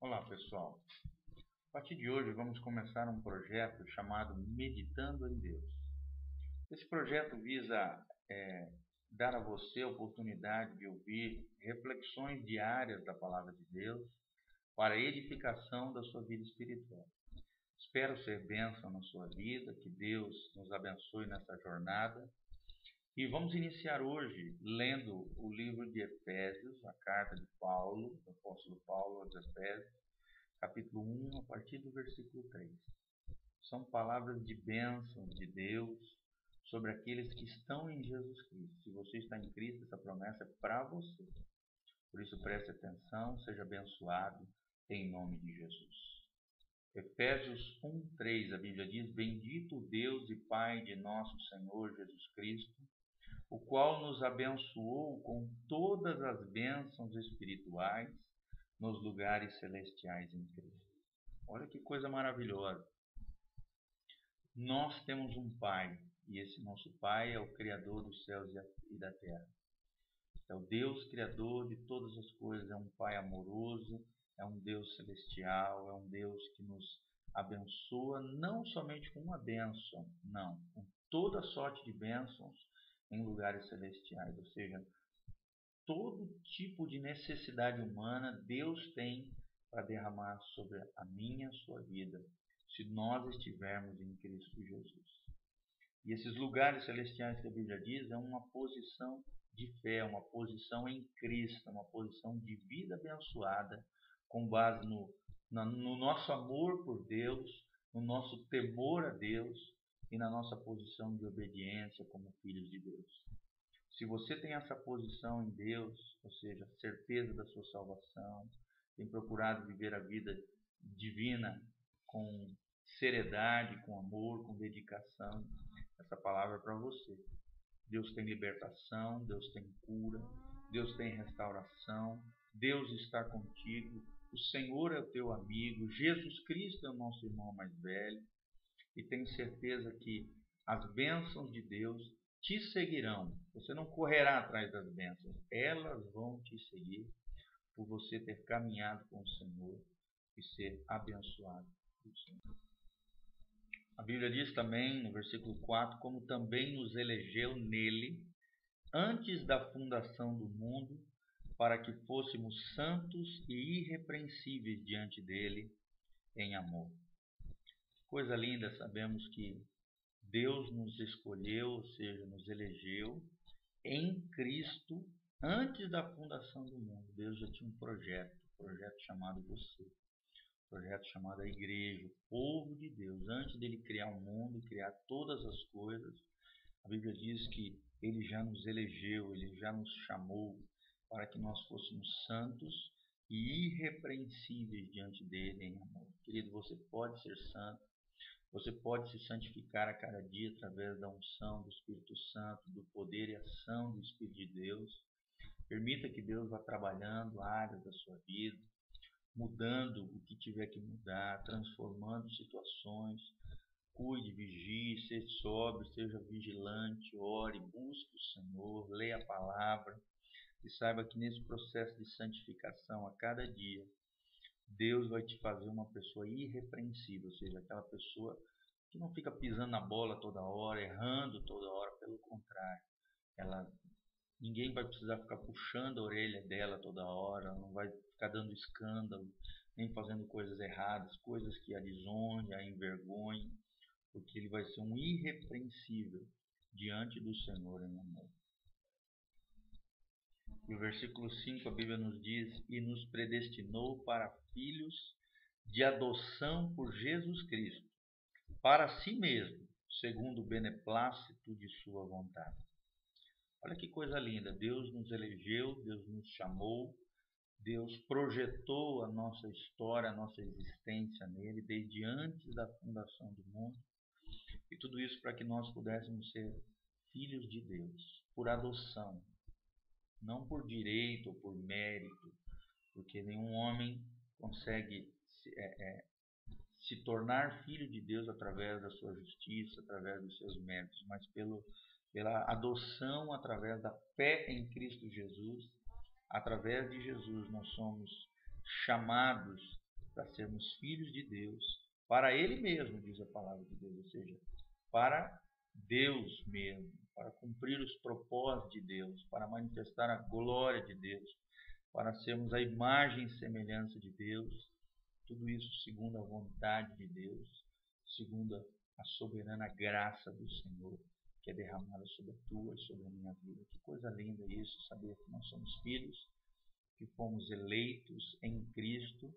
Olá pessoal, a partir de hoje vamos começar um projeto chamado Meditando em Deus. Esse projeto visa é, dar a você a oportunidade de ouvir reflexões diárias da Palavra de Deus para a edificação da sua vida espiritual. Espero ser bênção na sua vida, que Deus nos abençoe nessa jornada. E vamos iniciar hoje lendo o livro de Efésios, a carta de Paulo, do apóstolo Paulo aos Efésios, capítulo 1, a partir do versículo 3. São palavras de bênção de Deus sobre aqueles que estão em Jesus Cristo. Se você está em Cristo, essa promessa é para você. Por isso preste atenção, seja abençoado em nome de Jesus. Efésios 1:3, a Bíblia diz: Bendito Deus e Pai de nosso Senhor Jesus Cristo, o qual nos abençoou com todas as bênçãos espirituais nos lugares celestiais em Cristo. Olha que coisa maravilhosa. Nós temos um Pai, e esse nosso Pai é o Criador dos céus e da terra. É o Deus Criador de todas as coisas, é um Pai amoroso, é um Deus celestial, é um Deus que nos abençoa não somente com uma bênção, não, com toda sorte de bênçãos em lugares celestiais, ou seja, todo tipo de necessidade humana Deus tem para derramar sobre a minha, sua vida, se nós estivermos em Cristo Jesus. E esses lugares celestiais que a Bíblia diz é uma posição de fé, uma posição em Cristo, uma posição de vida abençoada, com base no, no nosso amor por Deus, no nosso temor a Deus e na nossa posição de obediência como filhos de Deus. Se você tem essa posição em Deus, ou seja, certeza da sua salvação, tem procurado viver a vida divina com seriedade, com amor, com dedicação, essa palavra é para você. Deus tem libertação, Deus tem cura, Deus tem restauração, Deus está contigo, o Senhor é o teu amigo, Jesus Cristo é o nosso irmão mais velho, e tenho certeza que as bênçãos de Deus te seguirão. Você não correrá atrás das bênçãos, elas vão te seguir por você ter caminhado com o Senhor e ser abençoado pelo Senhor. A Bíblia diz também no versículo 4: como também nos elegeu nele antes da fundação do mundo para que fôssemos santos e irrepreensíveis diante dele em amor. Coisa linda, sabemos que Deus nos escolheu, ou seja, nos elegeu em Cristo antes da fundação do mundo. Deus já tinha um projeto, um projeto chamado você, um projeto chamado a igreja, o povo de Deus. Antes dele criar o mundo, criar todas as coisas, a Bíblia diz que ele já nos elegeu, ele já nos chamou, para que nós fôssemos santos e irrepreensíveis diante dele em amor. Querido, você pode ser santo, você pode se santificar a cada dia através da unção do Espírito Santo, do poder e ação do Espírito de Deus. Permita que Deus vá trabalhando áreas da sua vida, mudando o que tiver que mudar, transformando situações. Cuide, vigie, seja sóbrio, seja vigilante, ore, busque o Senhor, leia a palavra e saiba que nesse processo de santificação a cada dia, Deus vai te fazer uma pessoa irrepreensível, ou seja, aquela pessoa que não fica pisando na bola toda hora, errando toda hora, pelo contrário, ela ninguém vai precisar ficar puxando a orelha dela toda hora, não vai ficar dando escândalo, nem fazendo coisas erradas, coisas que a lisonje, a envergonhem, porque ele vai ser um irrepreensível diante do Senhor em amor. E o versículo 5 a Bíblia nos diz: E nos predestinou para filhos de adoção por Jesus Cristo, para si mesmo, segundo o beneplácito de Sua vontade. Olha que coisa linda! Deus nos elegeu, Deus nos chamou, Deus projetou a nossa história, a nossa existência nele, desde antes da fundação do mundo. E tudo isso para que nós pudéssemos ser filhos de Deus, por adoção, não por direito ou por mérito, porque nenhum homem consegue se, é, é, se tornar filho de Deus através da sua justiça, através dos seus méritos, mas pelo, pela adoção através da fé em Cristo Jesus. Através de Jesus nós somos chamados para sermos filhos de Deus, para Ele mesmo, diz a palavra de Deus, ou seja, para Deus mesmo, para cumprir os propósitos de Deus, para manifestar a glória de Deus, para sermos a imagem e semelhança de Deus, tudo isso segundo a vontade de Deus, segundo a soberana graça do Senhor, que é derramada sobre a tua e sobre a minha vida. Que coisa linda isso, saber que nós somos filhos, que fomos eleitos em Cristo,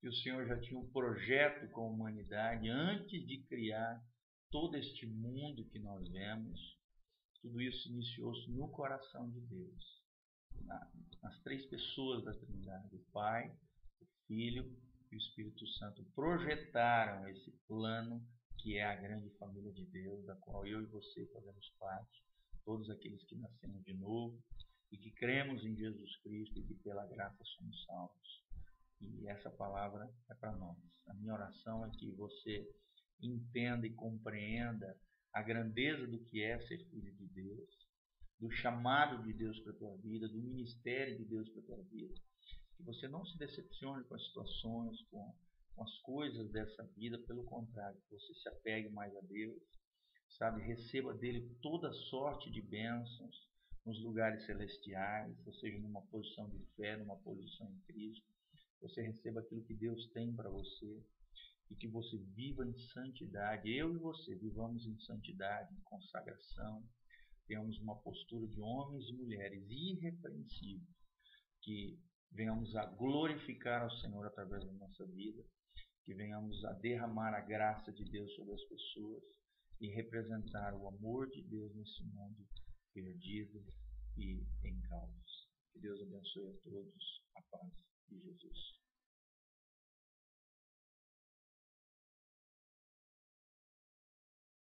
que o Senhor já tinha um projeto com a humanidade antes de criar todo este mundo que nós vemos. Tudo isso iniciou-se no coração de Deus, nas três pessoas da Trindade, o Pai, o Filho e o Espírito Santo projetaram esse plano que é a grande família de Deus, da qual eu e você fazemos parte, todos aqueles que nascemos de novo e que cremos em Jesus Cristo e que pela graça somos salvos. E essa palavra é para nós. A minha oração é que você entenda e compreenda a grandeza do que é ser filho de Deus, do chamado de Deus para a tua vida, do ministério de Deus para a tua vida. Que você não se decepcione com as situações, com com as coisas dessa vida, pelo contrário, que você se apegue mais a Deus, sabe? Receba dele toda sorte de bênçãos nos lugares celestiais, ou seja, numa posição de fé, numa posição em Cristo. Você receba aquilo que Deus tem para você e que você viva em santidade. Eu e você vivamos em santidade, em consagração, tenhamos uma postura de homens e mulheres irrepreensíveis, que venhamos a glorificar ao Senhor através da nossa vida que venhamos a derramar a graça de Deus sobre as pessoas e representar o amor de Deus nesse mundo perdido e em caos. Que Deus abençoe a todos. A paz de Jesus.